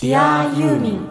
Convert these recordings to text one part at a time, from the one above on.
Dear ユーミン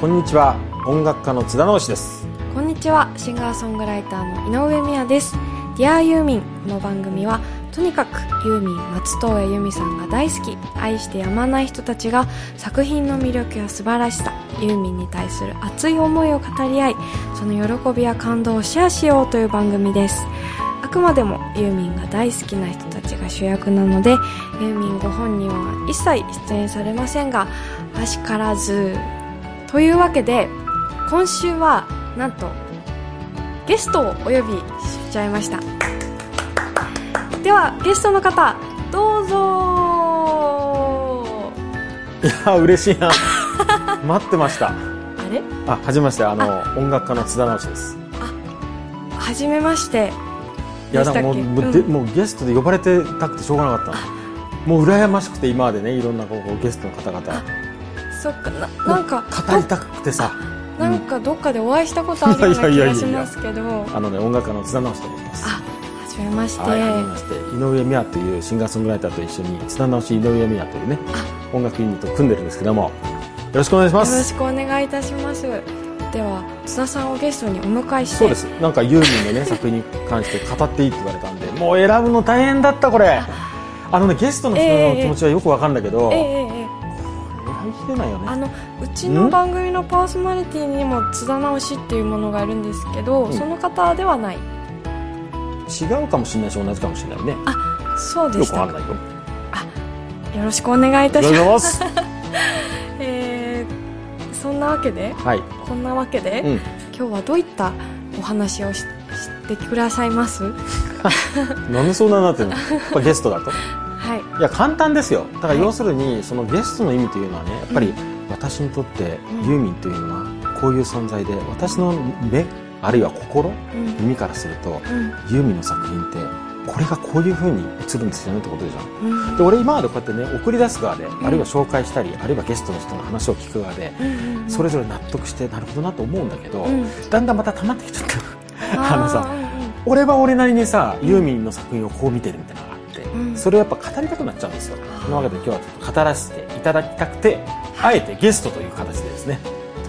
こんにちは。音楽家の津田直です。こんにちは。シンガーソングライターの井上美也です。Dear ユーミンこの番組はとにかくユーミン松任谷由実さんが大好き。愛してやまない人たちが作品の魅力や素晴らしさユーミンに対する熱い思いを語り合いその喜びや感動をシェアしようという番組です。あくまでもユーミンが大好きな人たちが主役なのでユーミンご本人は一切出演されませんがあしからずというわけで今週はなんとゲストをお呼びしちゃいました。ではゲストの方どうぞ。いや嬉しいな。待ってました。あれ？あはじめまして。あの音楽家の津田直です。はじめまして。いやだからもうもうんもうゲストで呼ばれてたくてしょうがなかった。のもう羨ましくて今までねいろんなこうゲストの方々。そっか。ななんか語りたくてさ。なんかどっかでお会いしたことあるようない気やいやいやいやがしますけどあのね音楽家の津田直と思いますあはじめまして、はい、して井上美也というシンガーソングライターと一緒に津田直井上美也というね音楽ユニットを組んでるんですけどもよろしくお願いします。よろしくお願いいたします。では津田さんをゲストにお迎えして。そうです。なんかユーミンのね 作品に関して語っていいって言われたんでもう選ぶの大変だったこれ。あ。のねゲストの人の気持ちはよくわかるんだけど、ええええええ選びきれないよね。あのうちの番組のパーソナリティにも津田直しっていうものがあるんですけど、ん。その方ではない違うかもしれないし同じかもしれないね。そうでしたよくわかんないよ。よろしくお願いいたします。えーそんなわけではい、こんなわけで、うん、今日はどういったお話をししてくださいます？なんでそんなになってるの？やっぱゲストだと。はい。いや簡単ですよ。だからはい。要するにそのゲストの意味というのはねやっぱり私にとってユーミンというのはこういう存在で私の目あるいは心うん。耳からするとうん。ユーミンの作品ってこれがこういう風に映るんですよねってことじゃんうん。で俺今までこうやってね送り出す側で、あるいは紹介したりあるいはゲストの人の話を聞く側で、うんうんそれぞれ納得してなるほどなと思うんだけど、うん。だんだんまた溜まってきちゃった。あ のさ俺は俺なりにさユーミンの作品をこう見てるみたいなのがあって、うん。それをやっぱ語りたくなっちゃうんですよ。そのわけで今日はちょっと語らせていただきたくてあえてゲストという形でですね。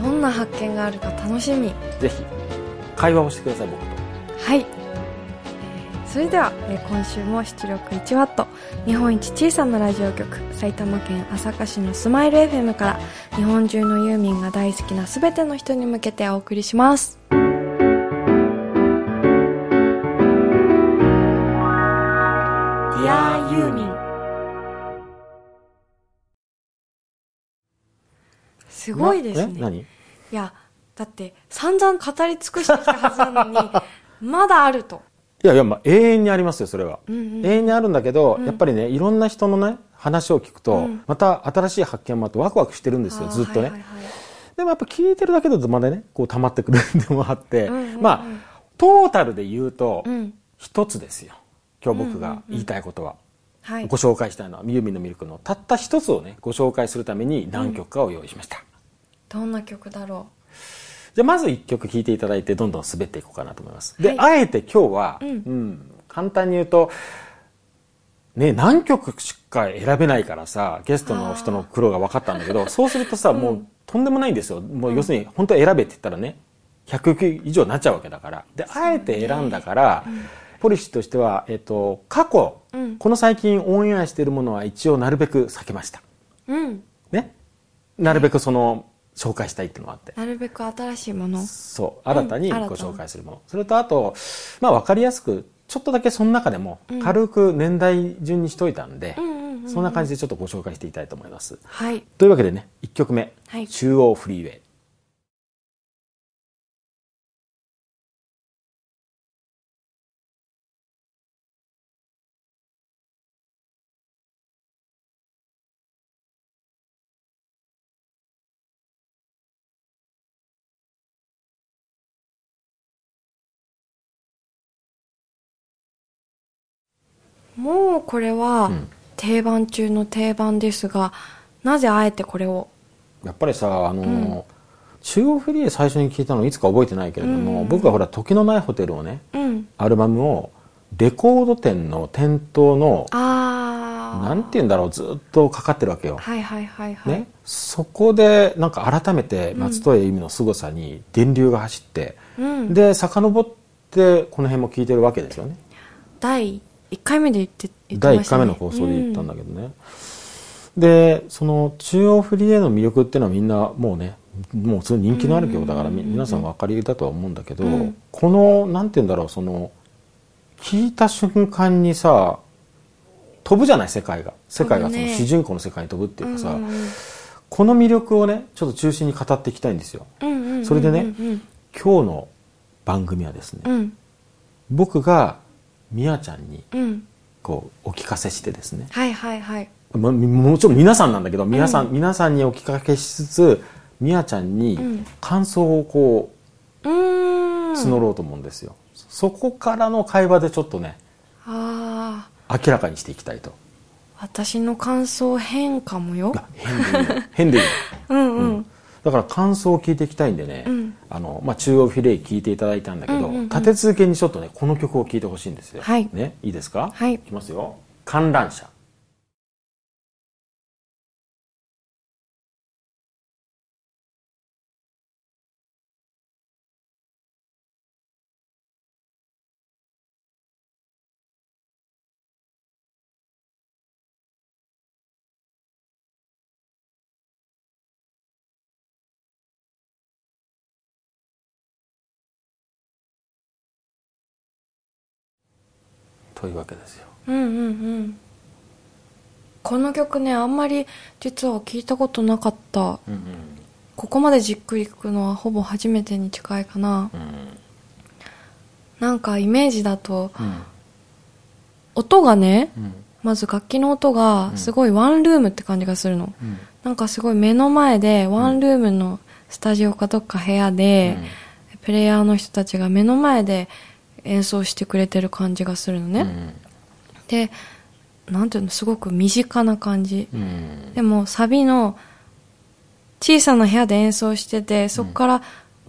どんな発見があるか楽しみ。ぜひ会話をしてください僕と。はい、えーそれでは、えー今週も出力 1W 日本一小さなラジオ局埼玉県朝霞市のスマイル FM から日本中のユーミンが大好きな全ての人に向けてお送りします「Dear ユーミン」すごいですね。え？何？いやだって散々語り尽くしてきたはずなのに まだあると、いやいや、まあ、永遠にありますよそれは、うんうん。永遠にあるんだけど、うん。やっぱりねいろんな人のね話を聞くと、うん。また新しい発見もあってワクワクしてるんですよずっとね、あーはいはいはい。でもやっぱ聞いてるだけだとまだねこう溜まってくるんでもあって、うんうんうんまあトータルで言うとうん。一つですよ今日僕が言いたいことは、はい。ご紹介したいのはユーミンのミルクのたった一つをねご紹介するために何曲かを用意しました、どんな曲だろじゃあまず一曲聴いていただいてどんどん滑っていこうかなと思います。で、はい。あえて今日は、うん。うん簡単に言うとね何曲しか選べないからさゲストの人の苦労が分かったんだけどそうするとさ、もうとんでもないんですよ。もう要するに本当は選べって言ったらね100曲以上になっちゃうわけだから。であえて選んだから、ポリシーとしては、えっと過去、うん。この最近オンエアしているものは一応なるべく避けました。ううん。ね。なるべくその紹介したいっていうのがあって。なるべく新しいもの。そう。新たにご紹介するもの、それとあとまあ分かりやすくちょっとだけその中でもうん。軽く年代順にしといたんで、うんうんうんうん。そんな感じでちょっとご紹介していきたいと思います。はい。というわけでね1曲目。はい「中央フリーウェイ」もうこれはうん。定番中の定番ですがなぜあえてこれを？やっぱりさあの、中央フリー最初に聞いたのいつか覚えてないけれども、僕はほら時のないホテルをねうん。アルバムをレコード店の店頭のああなんて言うんだろうずっとかかってるわけよ、はいはいはいはい、ね、そこでなんか改めて松任谷由実の凄さに電流が走って、うん、で遡ってこの辺も聞いてるわけですよね。第1回目で言って言って第1ましたね。回目の放送で言ったんだけどね、でその中央フリーへの魅力っていうのはみんなもうねもうすごい人気のある曲だから、み皆さんお分かりだとは思うんだけど、うん。このなんて言うんだろうその聞いた瞬間にさ飛ぶじゃない世界が。世界がその主人公の世界に飛ぶっていうかさ、うんうんこの魅力をねちょっと中心に語っていきたいんですよ。うんうんうんうんそれでねうん今日の番組はですね、うん。僕がみやちゃんにうん。こうお聞かせしてですね。はいはいはい。まみもちろん皆さんなんだけど皆さん、皆さんにお聞かけしつつみやちゃんにうん。感想をこう募ろうと思うんですよ、そこからの会話でちょっとねああ明らかにしていきたいと。私の感想変かもよ。変でいいの変でいいの うん。うん、だから感想を聞いていきたいんでね、うん。あのまあ、中央フィレイ聞いていただいたんだけど、うんうんうん。立て続けにちょっとねこの曲を聴いてほしいんですよ、はい。ね、いいですか？はい。いきますよ。観覧車というわけですよ。うんうんうん。この曲ねあんまり実は聞いたことなかった。うんうん。ここまでじっくり聴くのはほぼ初めてに近いかな。うん。なんかイメージだとうん。音がねうん。まず楽器の音がすごいワンルームって感じがするの、うん。なんかすごい目の前でワンルームのスタジオかどっか部屋で、プレイヤーの人たちが目の前で演奏してくれてる感じがするのね、うん。でなんていうのすごく身近な感じ、うん。でもサビの小さな部屋で演奏しててそこから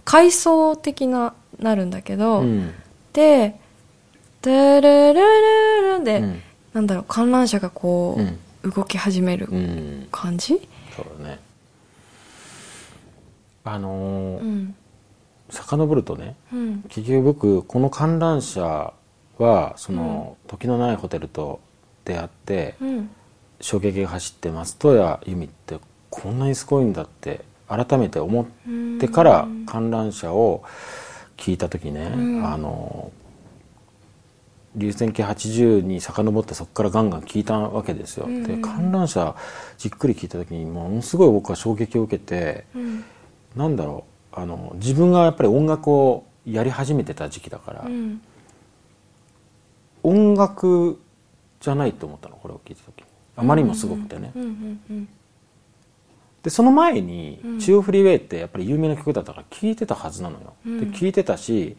階層的ななるんだけど、うん。で「ドゥルルルル」で、うん。なんだろう観覧車がこう、うん。動き始めるうん。感じ？そうだね。あのーうん遡るとねうん。結局僕この観覧車はその、時のないホテルと出会ってうん。衝撃が走って松任谷由実ってこんなにすごいんだって改めて思ってから観覧車を聞いた時ね、うん。あの流線形80に遡ってそこからガンガン聞いたわけですよ、うん。で観覧車じっくり聞いた時にものすごい僕は衝撃を受けてうん。なんだろうあの自分がやっぱり音楽をやり始めてた時期だから、うん。音楽じゃないと思ったのこれを聞いた時。にあまりにもすごくてね、でその前にうん「中央フリーウェイ」ってやっぱり有名な曲だったから聴いてたはずなのよ、うん。で聴いてたし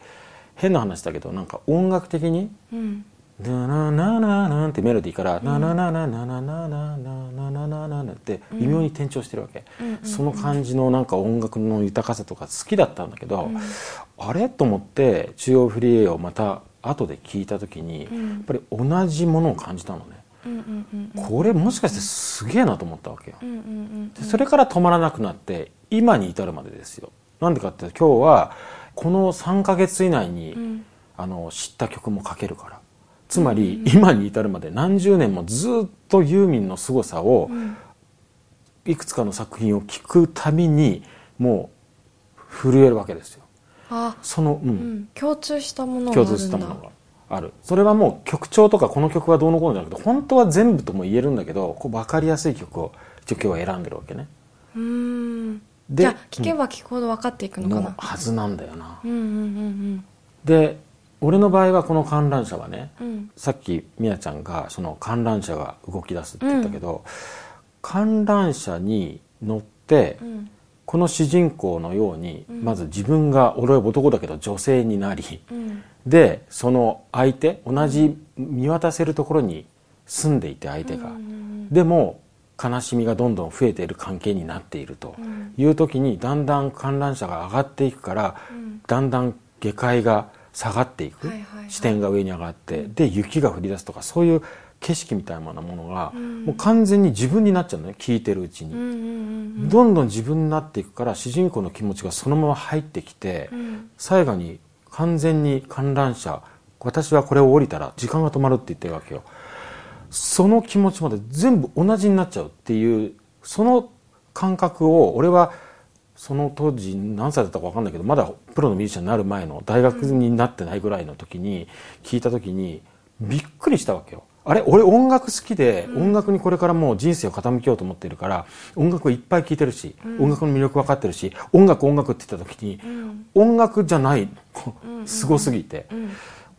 変な話だけどなんか音楽的にうん「ナナナナナ」ってメロディーから「ナナナナナナナナナナナナナナ」って微妙に転調してるわけ、うんその感じのなんか音楽の豊かさとか好きだったんだけど、うんあれと思って中央フリーウェイをまた後で聞いた時に、うんやっぱり同じものを感じたのね、これもしかしてすげえなと思ったわけよ、でそれから止まらなくなって今に至るまでですよなんでかって今日はこの3ヶ月以内に、うんあの知った曲も書けるからつまり、今に至るまで何十年もずっとユーミンの凄さを、うん。いくつかの作品を聴くたびにもう震えるわけですよ。あその、うん。うん。共通したものがあ共通したものがある。それはもう曲調とかこの曲はどうのこうのじゃなくて本当は全部とも言えるんだけどこう分かりやすい曲を一応今日は選んでるわけね。うーん。でじゃあ聞けば聞くほど分かっていくのかのなはずなんだよな。うんうんうん。で俺の場合はこの観覧車はねうん。うんさっきみやちゃんがその観覧車が動き出すって言ったけど、観覧車に乗って、うん。この主人公のように、うん。まず自分が俺は男だけど女性になりうん。でその相手同じ見渡せるところに住んでいて相手が、うんでも悲しみがどんどん増えている関係になっているという時にだんだん観覧車が上がっていくから、だんだん下界が下がっていく、視点が上に上がって、で雪が降り出すとかそういう景色みたいなものが、もう完全に自分になっちゃうのね聞いてるうちに、どんどん自分になっていくから主人公の気持ちがそのまま入ってきて、ん。最後に完全に観覧車私はこれを降りたら時間が止まるって言ってるわけよ。その気持ちまで全部同じになっちゃうっていうその感覚を俺はその当時何歳だったか分かんないけどまだプロのミュージシャンになる前の大学になってないぐらいの時に聞いた時にびっくりしたわけよ。あれ俺音楽好きで、音楽にこれからもう人生を傾けようと思ってるから音楽をいっぱい聴いてるし、音楽の魅力分かってるし音楽音楽って言った時に、音楽じゃないすごすぎて、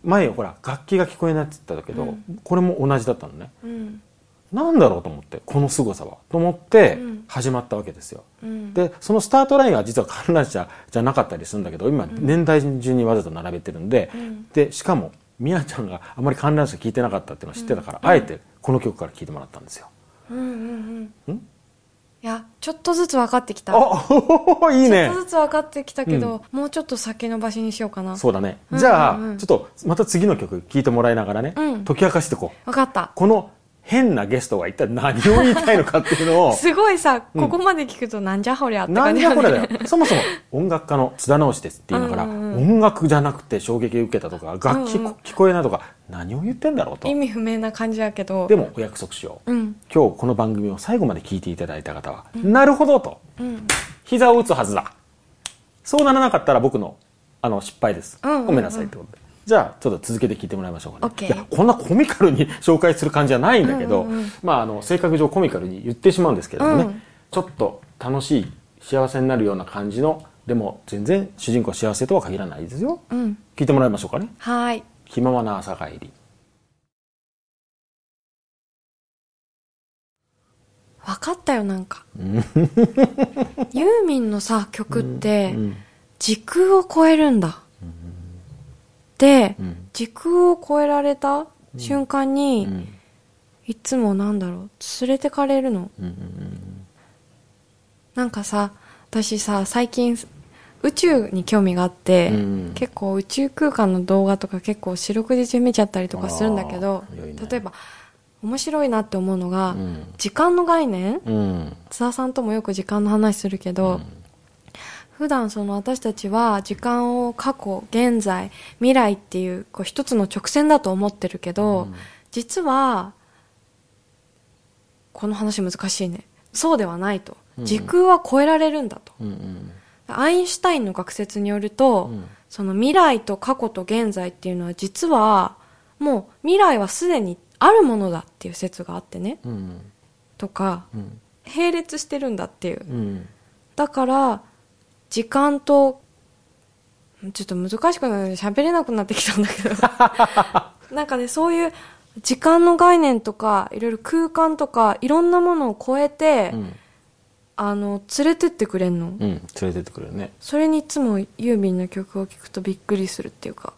前ほら楽器が聞こえないって言ったけど、これも同じだったのね。うんなんだろうと思ってこの凄さは。と思ってん。始まったわけですよ、うん。でそのスタートラインは実は観覧車じゃなかったりするんだけど今年代順にわざと並べてるんで、でしかもみやちゃんがあまり観覧車聞いてなかったっていうのを知ってたから、あえてこの曲から聞いてもらったんですよ、うんうんうん。ん？いやちょっとずつ分かってきた。あいいね。ちょっとずつ分かってきたけど、もうちょっと先延ばしにしようかな。そうだね、うんじゃあ、うんうん。ちょっとまた次の曲聞いてもらいながらね、うん。解き明かしていこう。分かった。この変なゲストが一体何を言いたいのかっていうのを すごいさ、うんここまで聞くとなんじゃこりゃって感じなんじゃこれだだよよ。そもそも音楽家の津田直しですって言いながら、音楽じゃなくて衝撃を受けたとか、楽器聞こえないとか、何を言ってんだろうと意。味不明な感じだけどでもお約束しよう。うん今日この番組を最後まで聞いていただいた方は、なるほどと、うん膝を打つはずだ。そうならなかったら僕のあの失敗です。ごめんなさいってことで。じゃあ、ちょっと続けて聞いてもらいましょうかね。いや、こんなコミカルに紹介する感じじゃないんだけど、うんうんうんまあ、あの、性格上コミカルに言ってしまうんですけれどもね、うんちょっと楽しい、幸せになるような感じの、でも全然主人公は幸せとは限らないですよ。うん聞いてもらいましょうかね。はーい気ままな朝帰り。分かったよなんかユーミンのさ曲ってうん。時空を超えるんだ。時空を超えられた瞬間うにん。いつもなんだろう？連れてかれるの？うん。うん。なんかさ私さ最近宇宙に興味があって、うん結構宇宙空間の動画とか結構四六時中見ちゃったりとかするんだけどね例えば面白いなって思うのが、うん時間の概念？うん。津田さんともよく時間の話するけど、普段その私たちは時間を過去現在未来っていうこう一つの直線だと思ってるけど、うん実はこの話難しいねそうではないとうん時空は超えられるんだと、うん。うん。アインシュタインの学説によると、うんその未来と過去と現在っていうのは実はもう未来はすでにあるものだっていう説があってねうん。とかうん。並列してるんだっていううん。だから時間とちょっと難しくなる喋れなくなってきたんだけど なんかねそういう時間の概念とかいろいろ空間とかいろんなものを超えて、うん。あの連れてってくれんの、うん。連れてってくれるね。それにいつもユーミンの曲を聴くとびっくりするっていうか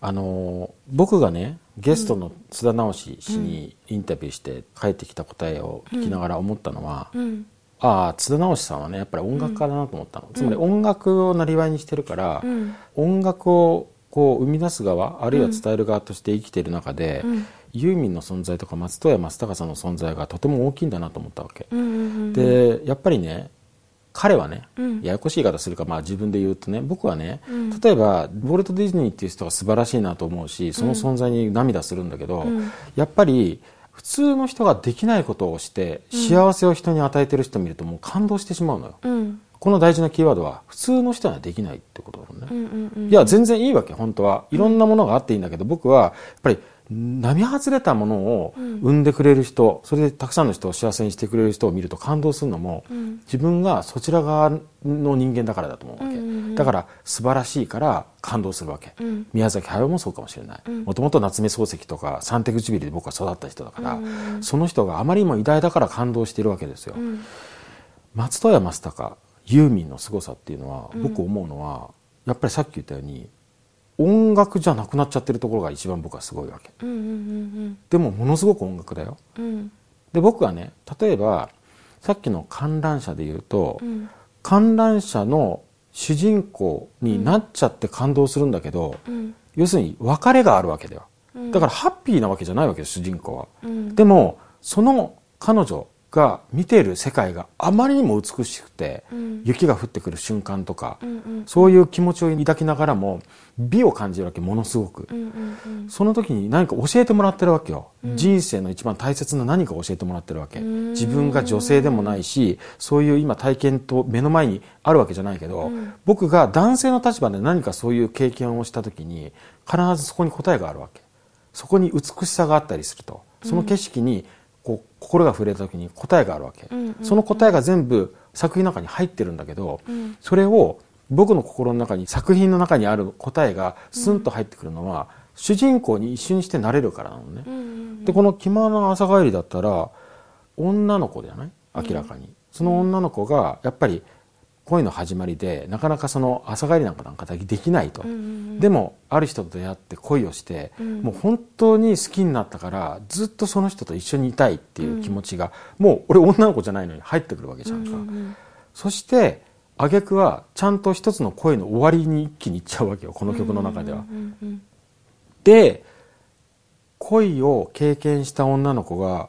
あのー僕がねゲストの津田直氏にインタビューして帰ってきた答えを聞きながら思ったのは、うんああ津田直氏さんはねやっぱり音楽家だなと思ったの、つまり音楽をなりわいにしてるから、うん。音楽をこう生み出す側あるいは伝える側として生きている中で、うん。ユーミンの存在とか松任谷正隆さんの存在がとても大きいんだなと思ったわけ、うんうんうんでやっぱりね彼はね、うん。ややこしい言い方するか、まあ、自分で言うとね僕はね、うん。例えばウォルト・ディズニーっていう人が素晴らしいなと思うしその存在に涙するんだけど、うん。やっぱり普通の人ができないことをして幸せを人に与えてる人を見るともう感動してしまうのよ、うん。この大事なキーワードは普通の人にはできないってことだもんね、うんうんうん。いや全然いいわけ本当は。いろんなものがあっていいんだけど、僕はやっぱり並外れたものを生んでくれる人、それでたくさんの人を幸せにしてくれる人を見ると感動するのも、ん。自分がそちら側の人間だからだと思うわけ、うんうんうん。だから素晴らしいから感動するわけ、うん。宮崎駿もそうかもしれない。もともと夏目漱石とか三手唇で僕は育った人だから、その人があまりにも偉大だから感動しているわけですよ、うん。松任谷正隆ユーミンの凄さっていうのは、僕思うのはやっぱりさっき言ったように音楽じゃなくなっちゃってるところが一番僕はすごいわけ。うんうんうんでもものすごく音楽だよ。うん。うんで僕はね例えばさっきの観覧車で言うと、うん。観覧車の主人公になっちゃって感動するんだけど、うん。要するに別れがあるわけだよ。うん。だからハッピーなわけじゃないわけです主人公は、うん。でもその彼女が見ている世界があまりにも美しくて、うん。雪が降ってくる瞬間とか、うんうんそういう気持ちを抱きながらも美を感じるわけものすごく、うんうんうん。その時に何か教えてもらってるわけよ、うん。人生の一番大切な何かを教えてもらってるわけ。うん。自分が女性でもないしそういう今体験と目の前にあるわけじゃないけど、うん。僕が男性の立場で何かそういう経験をした時に必ずそこに答えがあるわけ。そこに美しさがあったりすると。その景色にこう心が触れた時に答えがあるわけ、うんうんその答えが全部作品の中に入ってるんだけど、うん。それを僕の心の中に作品の中にある答えがスンと入ってくるのは、主人公に一瞬にしてなれるからなのね、うんうんでこの「気まの朝帰り」だったら女の子じゃない？明らかに、その女の子がやっぱり恋の始まりでなかなかその朝帰りなんかなんかできないと、うんうんでもある人と出会って恋をして、うん。もう本当に好きになったからずっとその人と一緒にいたいっていう気持ちが、もう俺女の子じゃないのに入ってくるわけじゃんか、うんうんそして挙句はちゃんと一つの恋の終わりに一気にいっちゃうわけよこの曲の中では。うんうん。で恋を経験した女の子が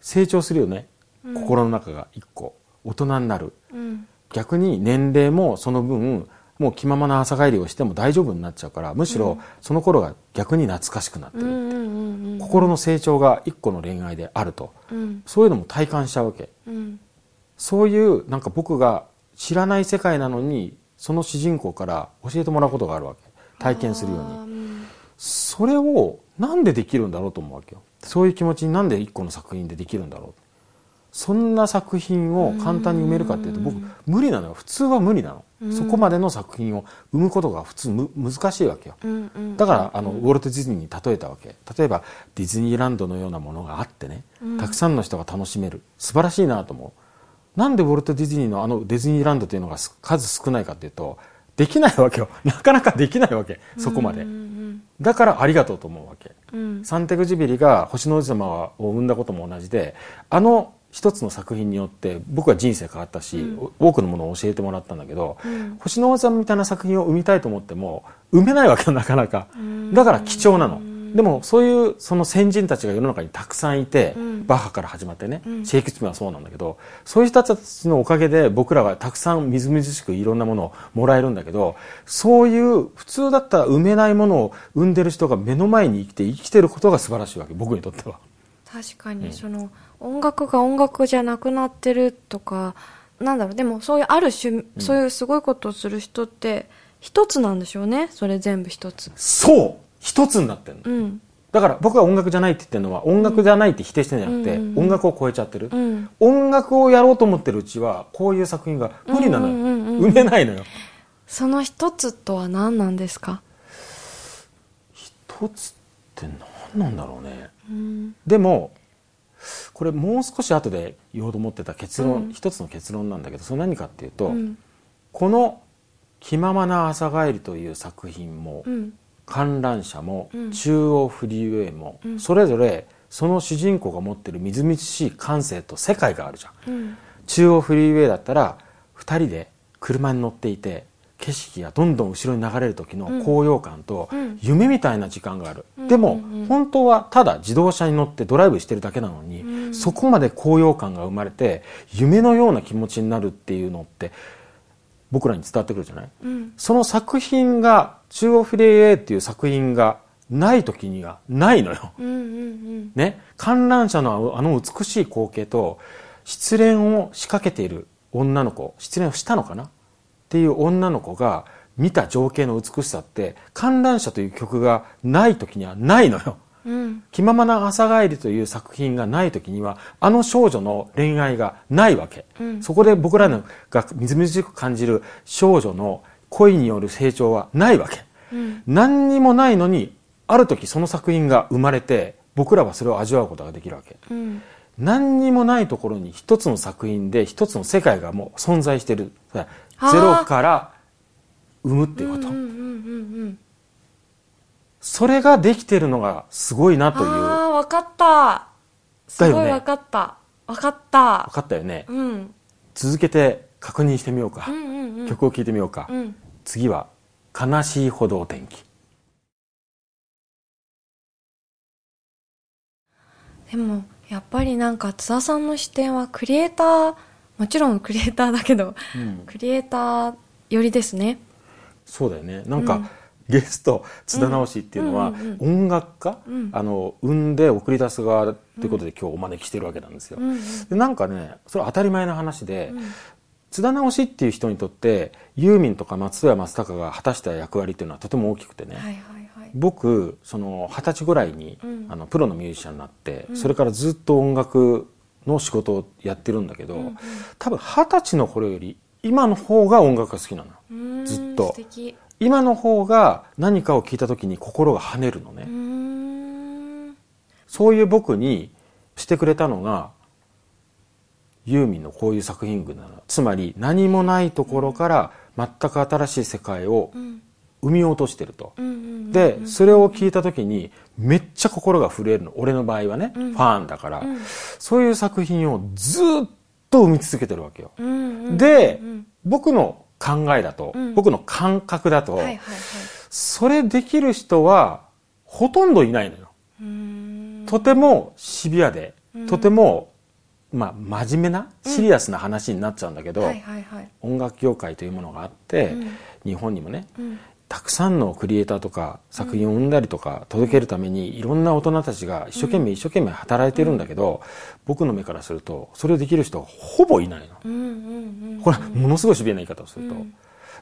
成長するよね、うん。心の中が一個。大人になる。うん逆に年齢もその分もう気ままな朝帰りをしても大丈夫になっちゃうからむしろその頃が逆に懐かしくなってる、心の成長が一個の恋愛であると。うん。そういうのも体感しちゃうわけ。うん。そういうなんか僕が知らない世界なのにその主人公から教えてもらうことがあるわけ。体験するように。それをなんでできるんだろうと思うわけよ。そういう気持ちになんで一個の作品でできるんだろうそんな作品を簡単に埋めるかっていうと僕無理なのよ。普通は無理なの。そこまでの作品を生むことが普通む難しいわけよだからあのウォルト・ディズニーに例えたわけ。例えばディズニーランドのようなものがあってね。たくさんの人が楽しめる。素晴らしいなと思う。なんでウォルト・ディズニーのあのディズニーランドというのがす数少ないかっていうとできないわけよ。なかなかできないわけ。そこまで。うんだからありがとうと思うわけ。うん。サンテグジュビリが星の王子様を生んだことも同じであの一つの作品によって僕は人生変わったし、多くのものを教えてもらったんだけど、うん。星の王子様みたいな作品を生みたいと思っても生めないわけよなかなか。ん。だから貴重なの。でもそういうその先人たちが世の中にたくさんいて、うん。バッハから始まってね、ん。シェイクスピアはそうなんだけどそういう人たちのおかげで僕らがたくさんみずみずしくいろんなものをもらえるんだけどそういう普通だったら生めないものを生んでる人が目の前に生きて生きてることが素晴らしいわけ僕にとっては。確かにその音楽が音楽じゃなくなってるとかなんだろうでもそういうある種、そういうすごいことをする人って一つなんでしょうねそれ全部一つ。そう一つになってるの。うん。だから僕が音楽じゃないって言ってるのは音楽じゃないって否定してるんじゃなくて、うん。音楽を超えちゃってる、うん。音楽をやろうと思ってるうちはこういう作品が無理なのよ、うんうんうんうん。生めないのよ。その一つとは何なんですか？一つって何なんだろうね。うん。でもこれもう少し後で言おうと思ってた結論、うん一つの結論なんだけどそれ何かっていうと、うん。この「気ままな朝帰り」という作品も、うん。観覧車も、うん。中央フリーウェイも、うん。それぞれその主人公が持ってるみずみずしい感性と世界があるじゃん。中央フリーウェイだったら2人で車に乗っていて景色がどんどん後ろに流れる時の高揚感とうん。夢みたいな時間がある、うんでも、うん。うん本当はただ自動車に乗ってドライブしてるだけなのに、うん。そこまで高揚感が生まれて夢のような気持ちになるっていうのって僕らに伝わってくるじゃない？うん。その作品が中央フリーウェイっていう作品がない時にはないのよ。うんうんね、観覧車のあの美しい光景と失恋を仕掛けている女の子失恋をしたのかな？っていう女の子が見た情景の美しさって観覧車という曲がない時にはないのよ。うん。気ままな朝帰りという作品がない時にはあの少女の恋愛がないわけ、うん。そこで僕らのがみずみずしく感じる少女の恋による成長はないわけ、うん。何にもないのにある時その作品が生まれて僕らはそれを味わうことができるわけ。うん。何にもないところに一つの作品で一つの世界がもう存在してるゼロから生むっていうこと、うんうんうんうんそれができてるのがすごいなという。ああ分かった。すごい分かった。分かった。分かったよね、うん。続けて確認してみようか。う、んうんうん。曲を聴いてみようか、うん。次は「悲しいほどお天気。でもやっぱりなんか津田さんの視点はクリエイターもちろんクリエイターだけど」うん。クリエイター寄りですね。そうだよね。なんか、うん。ゲスト津田直しっていうのは、音楽家、うん。あの生んで送り出す側ってことで今日お招きしてるわけなんですよ、うんうん。でなんかねそれ当たり前の話で、うん。津田直しっていう人にとってユーミンとか松任谷正隆が果たした役割っていうのはとても大きくてね、はいはいはい。僕その二十歳ぐらいに、うん。あのプロのミュージシャンになって、うん。それからずっと音楽の仕事をやってるんだけど、うんうん。多分二十歳の頃より今の方が音楽が好きなのずっと。今の方が何かを聞いた時に心が跳ねるのね、そういう僕にしてくれたのがユーミンのこういう作品群なの。つまり何もないところから全く新しい世界をうん生み落としてると、でそれを聞いた時にめっちゃ心が震えるの。俺の場合はね、うん。ファンだから、うん。そういう作品をずっと生み続けてるわけよ、で、うん僕の考えだと、うん。僕の感覚だと、それできる人はほとんどいないのよ。とてもシビアで、うん。とても、まあ、真面目なシリアスな話になっちゃうんだけど、音楽業界というものがあって、うん。日本にもねうんたくさんのクリエイターとか作品を生んだりとか届けるためにいろんな大人たちが一生懸命一生懸命働いてるんだけど、僕の目からするとそれをできる人はほぼいないの。これものすごいシビアな言い方をすると。うん。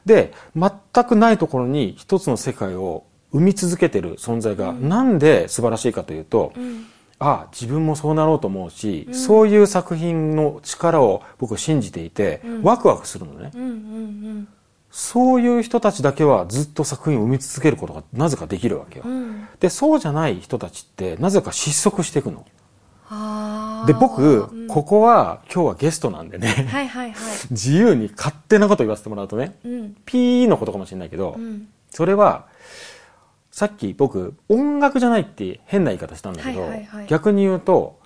で全くないところに一つの世界を生み続けてる存在がなんで素晴らしいかというと、うん。ああ自分もそうなろうと思うし、そういう作品の力を僕信じていて、うん。ワクワクするのね。うんうんそういう人たちだけはずっと作品を生み続けることがなぜかできるわけよ。うん。うんで、そうじゃない人たちってなぜか失速していくの。で、僕、うん。ここは今日はゲストなんでね、はいはいはい。自由に勝手なこと言わせてもらうとね、うん。ピーのことかもしれないけど、うん。それは、さっき僕、音楽じゃないって変な言い方したんだけど、はいはいはい。逆に言うと、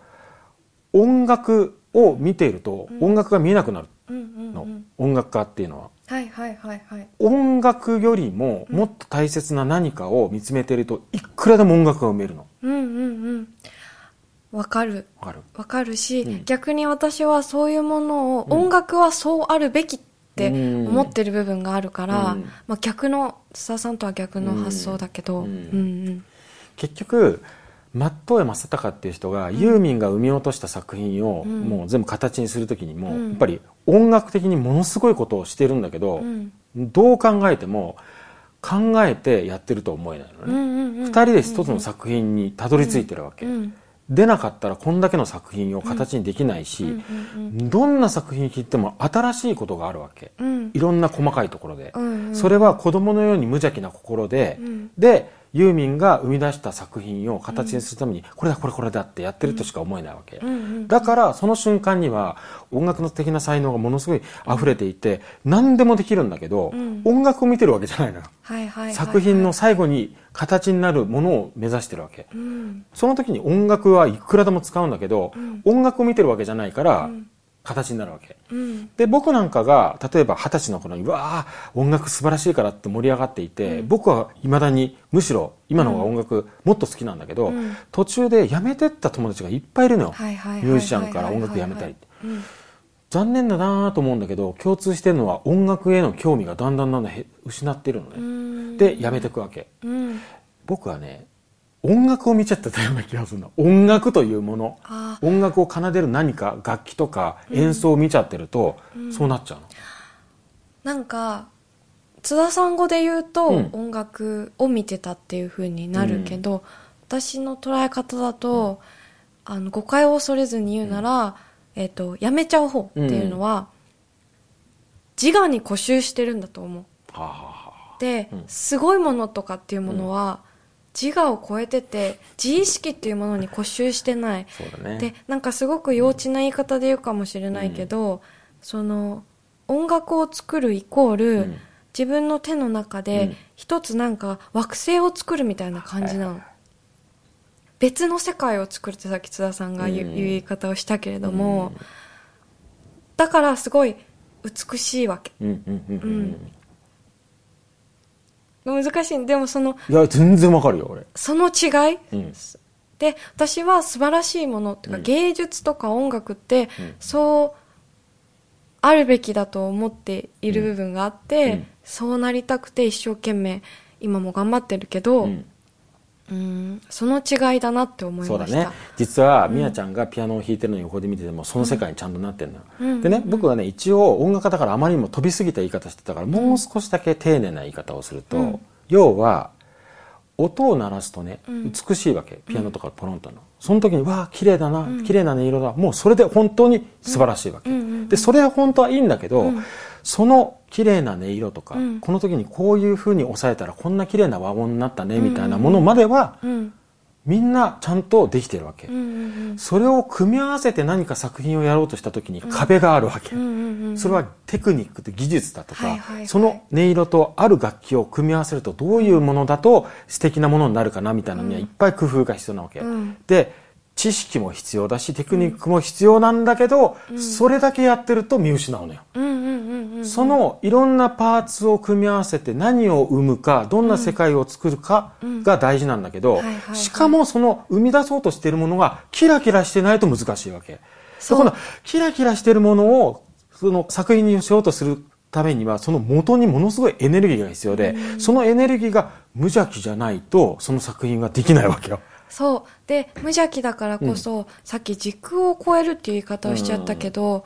音楽を見ていると、音楽が見えなくなるの、うん音楽家っていうのは。はいはいはいはい。音楽よりももっと大切な何かを見つめていると、いくらでも音楽が生めるの。うんうんうん。わかる。わかる。わかるし、うん。逆に私はそういうものを、音楽はそうあるべきってうん。思ってる部分があるから、うん。まあ、逆の津田さんとは逆の発想だけど、ううんんうん。結局、松任谷正隆っていう人が、ユーミンが生み落とした作品をうん。もう全部形にするときにも、うん。やっぱり音楽的にものすごいことをしてるんだけど、うん。どう考えても考えてやってると思えないのね。うんうんうん二人で一つの作品にたどり着いてるわけ。うん。出なかったらこんだけの作品を形にできないし、うんうんどんな作品聴いても新しいことがあるわけ。うん。いろんな細かいところで。うんうん。それは子供のように無邪気な心で、うん。で、ユーミンが生み出した作品を形にするために、これだこれこれだってやってるとしか思えないわけ。だから、その瞬間には、音楽の的な才能がものすごい溢れていて、何でもできるんだけど、うん。音楽を見てるわけじゃないのよ。作品の最後に形になるものを目指してるわけ。うん。その時に音楽はいくらでも使うんだけど、ん。音楽を見てるわけじゃないから、ん形になるわけ。うんで、僕なんかが、例えば二十歳の頃に、うわあ音楽素晴らしいからって盛り上がっていて、僕は未だに、むしろ今の方が音楽もっと好きなんだけど、うん途中で辞めてった友達がいっぱいいるのよ。ミュージシャンから音楽辞めたりって。うん残念だなと思うんだけど、共通してるのは音楽への興味がだんだんだんだんへ失ってるのうね。んで、辞めていくわけ。うん僕はね、音楽を見ちゃってたような気がするの。音楽というもの。あ音楽を奏でる何か、楽器とか演奏を見ちゃってると、そうなっちゃうの。なんか津田さん語で言うと、うん。音楽を見てたっていう風になるけど、私の捉え方だと、あの誤解を恐れずに言うなら、えっ、とやめちゃう方っていうのは、自我に固執してるんだと思う。で、うん。すごいものとかっていうものは、自我を超えてて自意識っていうものに固執してない。そうだね。でなんかすごく幼稚な言い方で言うかもしれないけど、その音楽を作るイコール、うん。自分の手の中うでん。一つなんか惑星を作るみたいな感じなの、別の世界を作るってさっき津田さんが言う,、うん。言い方をしたけれども、だからすごい美しいわけ。うんうんうん。うん難しい。でもそのいや全然わかるよ俺。その違い、うん。で私は素晴らしいものか、うん。芸術とか音楽って、うん。そうあるべきだと思っている部分があって、うん。そうなりたくて一生懸命今も頑張ってるけど、うんうんその違いだなって思いました。そうだね。実はみやちゃんがピアノを弾いてるのを横で見ててもその世界にちゃんとなってるの。よ、うん。でね僕はね一応音楽家だからあまりにも飛びすぎた言い方してたからもう少しだけ丁寧な言い方をすると、うん。要は音を鳴らすとねうん。美しいわけ。ピアノとかポロンとのその時にわあ綺麗だな綺麗な音色だ。もうそれで本当に素晴らしいわけ、でそれは本当はいいんだけど、うん。その綺麗な音色とか、うん。この時にこういう風に抑えたらこんな綺麗な和音になったねみたいなものまでは、うんみんなちゃんとできてるわけ、それを組み合わせて何か作品をやろうとした時に壁があるわけ、それはテクニックと技術だとか、その音色とある楽器を組み合わせるとどういうものだと素敵なものになるかなみたいなのにはいっぱい工夫が必要なわけ、うん。で知識も必要だしテクニックも必要なんだけど、それだけやってると見失うのよ、うんそのいろんなパーツを組み合わせて何を生むかどんな世界を作るかが大事なんだけど、しかもその生み出そうとしているものがキラキラしてないと難しいわけ。でそう。このキラキラしているものをその作品にしようとするためにはその元にものすごいエネルギーが必要で、そのエネルギーが無邪気じゃないとその作品はできないわけよ。そう。で無邪気だからこそ、さっき時空を超えるっていう言い方をしちゃったけど、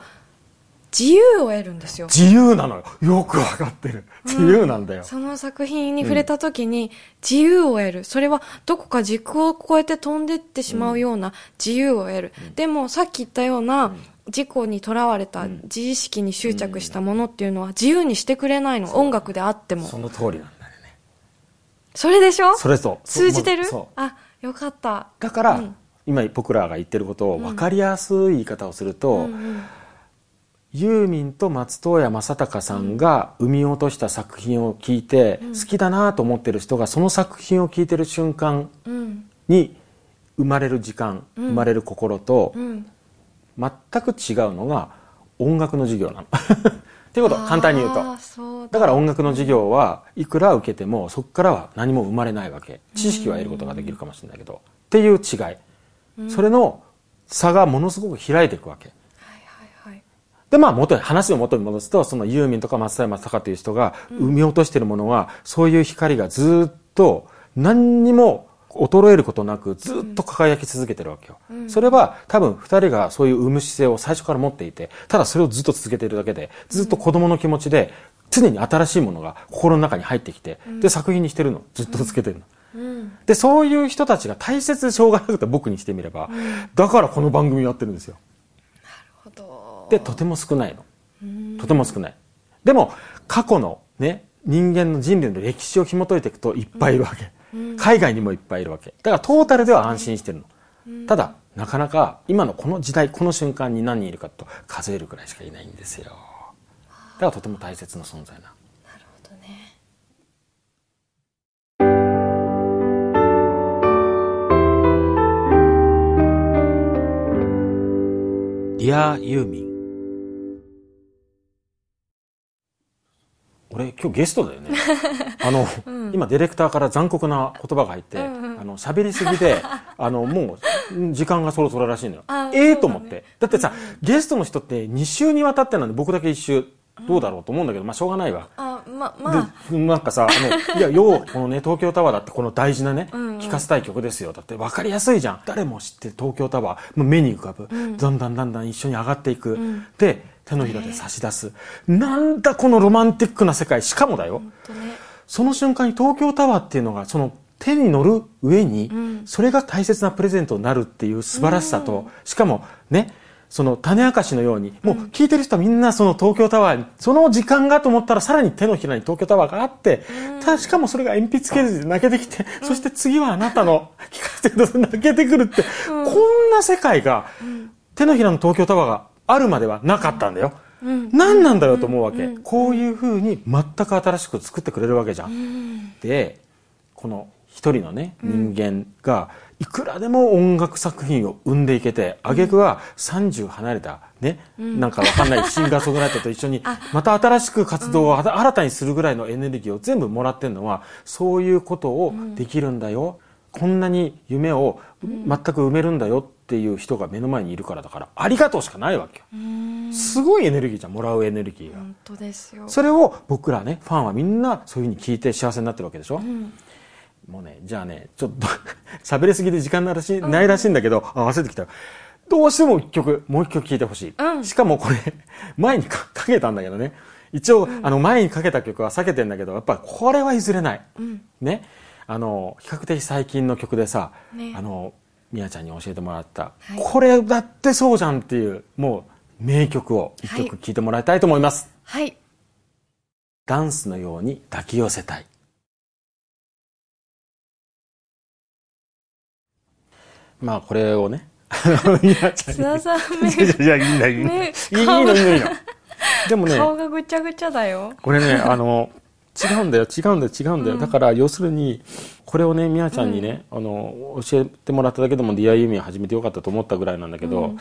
自由を得るんですよ自由なのよ。よくわかってる。自由なんだよ。その作品に触れた時に自由を得る。それはどこか時空を超えて飛んでってしまうような自由を得る。でもさっき言ったような自己にとらわれた自意識に執着したものっていうのは自由にしてくれないの。音楽であっても。その通りなんだよね。それでしょ？それと。通じてる？そう。あ、よかった。だから、うん今僕らが言ってることを分かりやすい言い方をすると、うんうんユーミンと松任谷正隆さんが生み落とした作品を聞いて、好きだなと思ってる人がその作品を聞いてる瞬間うん。に生まれる時間、生まれる心と、うん。全く違うのが音楽の授業なの。っていうこと簡単に言うと。だから音楽の授業はいくら受けてもそこからは何も生まれないわけ知識は得ることができるかもしれないけどっていう違い、それの差がものすごく開いていくわけ。でまあ元に話を元に戻すとそのユーミンとか松任谷正隆という人が生み落としているものは、そういう光がずっと何にも衰えることなくずっと輝き続けてるわけよ、それは多分二人がそういう生む姿勢を最初から持っていてただそれをずっと続けているだけでずっと子供の気持ちで常に新しいものが心の中に入ってきて、で作品にしてるの。ずっと続けてるの、うん。でそういう人たちが大切でしょうがなくて僕にしてみれば、だからこの番組やってるんですよ。ほど。でとても少ないの。とても少ない。でも過去のね人間の人類の歴史を紐解いていくといっぱいいるわけ、海外にもいっぱいいるわけ。だからトータルでは安心してるの、ただなかなか今のこの時代この瞬間に何人いるかと数えるくらいしかいないんですよ。だからとても大切な存在な。なるほどね。ディアユーミン俺今日ゲストだよね。あの、今ディレクターから残酷な言葉が入って、あの喋りすぎであのもう時間がそろそろらしいのよ。あええそうだねと思って。だってさ、ゲストの人って2週にわたってなんで僕だけ1週どうだろうと思うんだけど、まあしょうがないわ。あ、ま、まあ、でなんかさ、あの、いや、よう、このね、東京タワーだってこの大事なね、んうん。聞かせたい曲ですよ。だって分かりやすいじゃん。誰も知ってる東京タワー、もう目に浮かぶ。だんだんだんだん一緒に上がっていく。ん。で、手のひらで差し出す。なんだこのロマンティックな世界。しかもだよ。ね。その瞬間に東京タワーっていうのが、その手に乗る上に、んそれが大切なプレゼントになるっていう素晴らしさと、しかもね、その種明かしのように、もう聞いてる人はみんなその東京タワーに、その時間がと思ったらさらに手のひらに東京タワーがあって、ただしかもそれが鉛筆削りで泣けてきて、そして次はあなたの聞かせてください泣けてくるって、こんな世界が、手のひらの東京タワーがあるまではなかったんだよ。何なんだろうと思うわけ。こういう風に全く新しく作ってくれるわけじゃん。で、この一人のね、人間が、いくらでも音楽作品を生んでいけて挙句は30離れたね、なんかわかんないシンガーソングライターと一緒に また新しく活動を新たにするぐらいのエネルギーを全部もらってるのはそういうことをできるんだよ、こんなに夢を全く埋めるんだよっていう人が目の前にいるからだからありがとうしかないわけよ。すごいエネルギーじゃんもらうエネルギーが。本当ですよ。それを僕らねファンはみんなそういうふうに聞いて幸せになってるわけでしょ、もうねじゃあねちょっと 喋りすぎて時間ないらしい,、ないらしいんだけどあ忘れてきたどうしても一曲もう一曲聴いてほしい、うん。しかもこれ 前にかかけたんだけどね。一応、あの前にかけた曲は避けてんだけどやっぱりこれは譲れない、ねあの比較的最近の曲でさ、ね。あのみやちゃんに教えてもらった、はい。これだってそうじゃんっていうもう名曲を一曲聴いてもらいたいと思います、はい。ダンスのように抱き寄せたい。まあこれをね みやちゃんに。さん目いやいやいいんだいいんだ。目いいいいのいいの。いいのでもね顔がぐちゃぐちゃだよ。これねあの違うんだよ違うんだよ違うんだよ、だから要するにこれをねみやちゃんにね、あの教えてもらっただけでも DI ユミを始めてよかったと思ったぐらいなんだけど、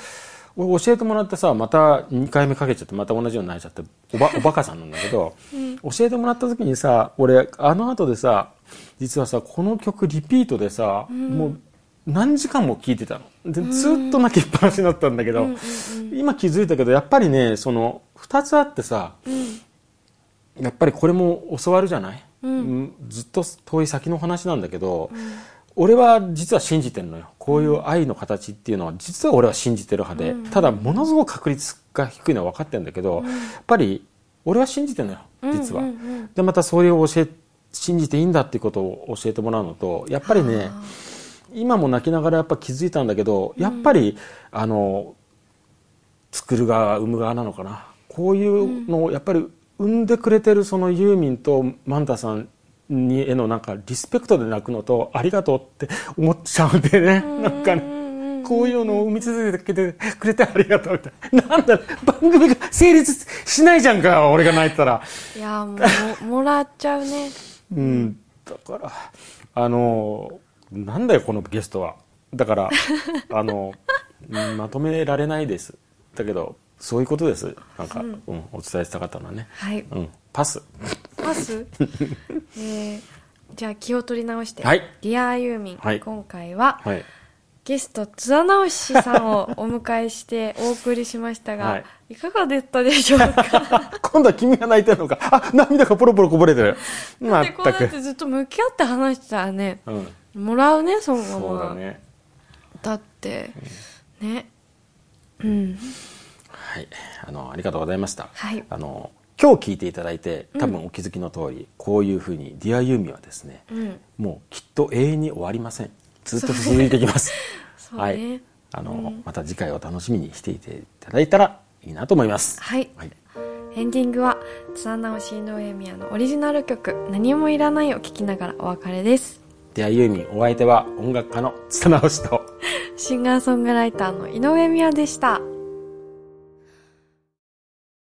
俺教えてもらってさまた2回目かけちゃってまた同じようになっちゃっておばおバカさんなんだけど、教えてもらった時にさ俺あの後でさ実はさこの曲リピートでさ、もう何時間も聴いてたの。でずっと泣きっぱなしになったんだけど、今気づいたけどやっぱりねその2つあってさ、やっぱりこれも教わるじゃない、うん。ずっと遠い先の話なんだけど、俺は実は信じてるのよ。こういう愛の形っていうのは実は俺は信じてる派で、ただものすごく確率が低いのは分かってるんだけど、やっぱり俺は信じてるのよ実は、うんうん。うんでまたそれを教え信じていいんだっていうことを教えてもらうのとやっぱりね今も泣きながらやっぱ気づいたんだけどやっぱり、あの作る側生む側なのかな。こういうのをやっぱり生んでくれてるそのユーミンとマンタさんにへのなんかリスペクトで泣くのとありがとうって思っちゃうんでね。なんかねこういうのを生み続けてくれてありがとうみたいな。なんだ番組が成立しないじゃんか俺が泣いてたら。いやもうもらっちゃうね。うん。だからあのなんだよこのゲストは。だからあのうん まとめられないです。だけどそういうことです。なんか、うん。お伝えしたかったのはね。はい。うん。パス。パス？えーじゃあ気を取り直して、はい。ディアユーミン、はい。今回ははい。ゲスト津田直志さんをお迎えしてお送りしましたが、はい。い、かがでしたでしょうか？今度は君が泣いてるのか。あ涙がポロポロこぼれてる。までこうやってくずっと向き合って話してたらねうん。もらうねそのまそうまだね。だってね。うんはい。あのありがとうございました。はい。あの今日聞いていただいて多分お気づきの通り、こういうふうに「ディアユーミはですね、うん。もうきっと永遠に終わりません。ずっと続いていきます。ね。はい。あの、また次回を楽しみにしていていただいたらいいなと思います。はい。はい、エンディングは津田直士井上宮のオリジナル曲「何もいらない」を聴きながらお別れです。 Dear ユーミンお相手は音楽家の津田直士とシンガーソングライターの井上宮でした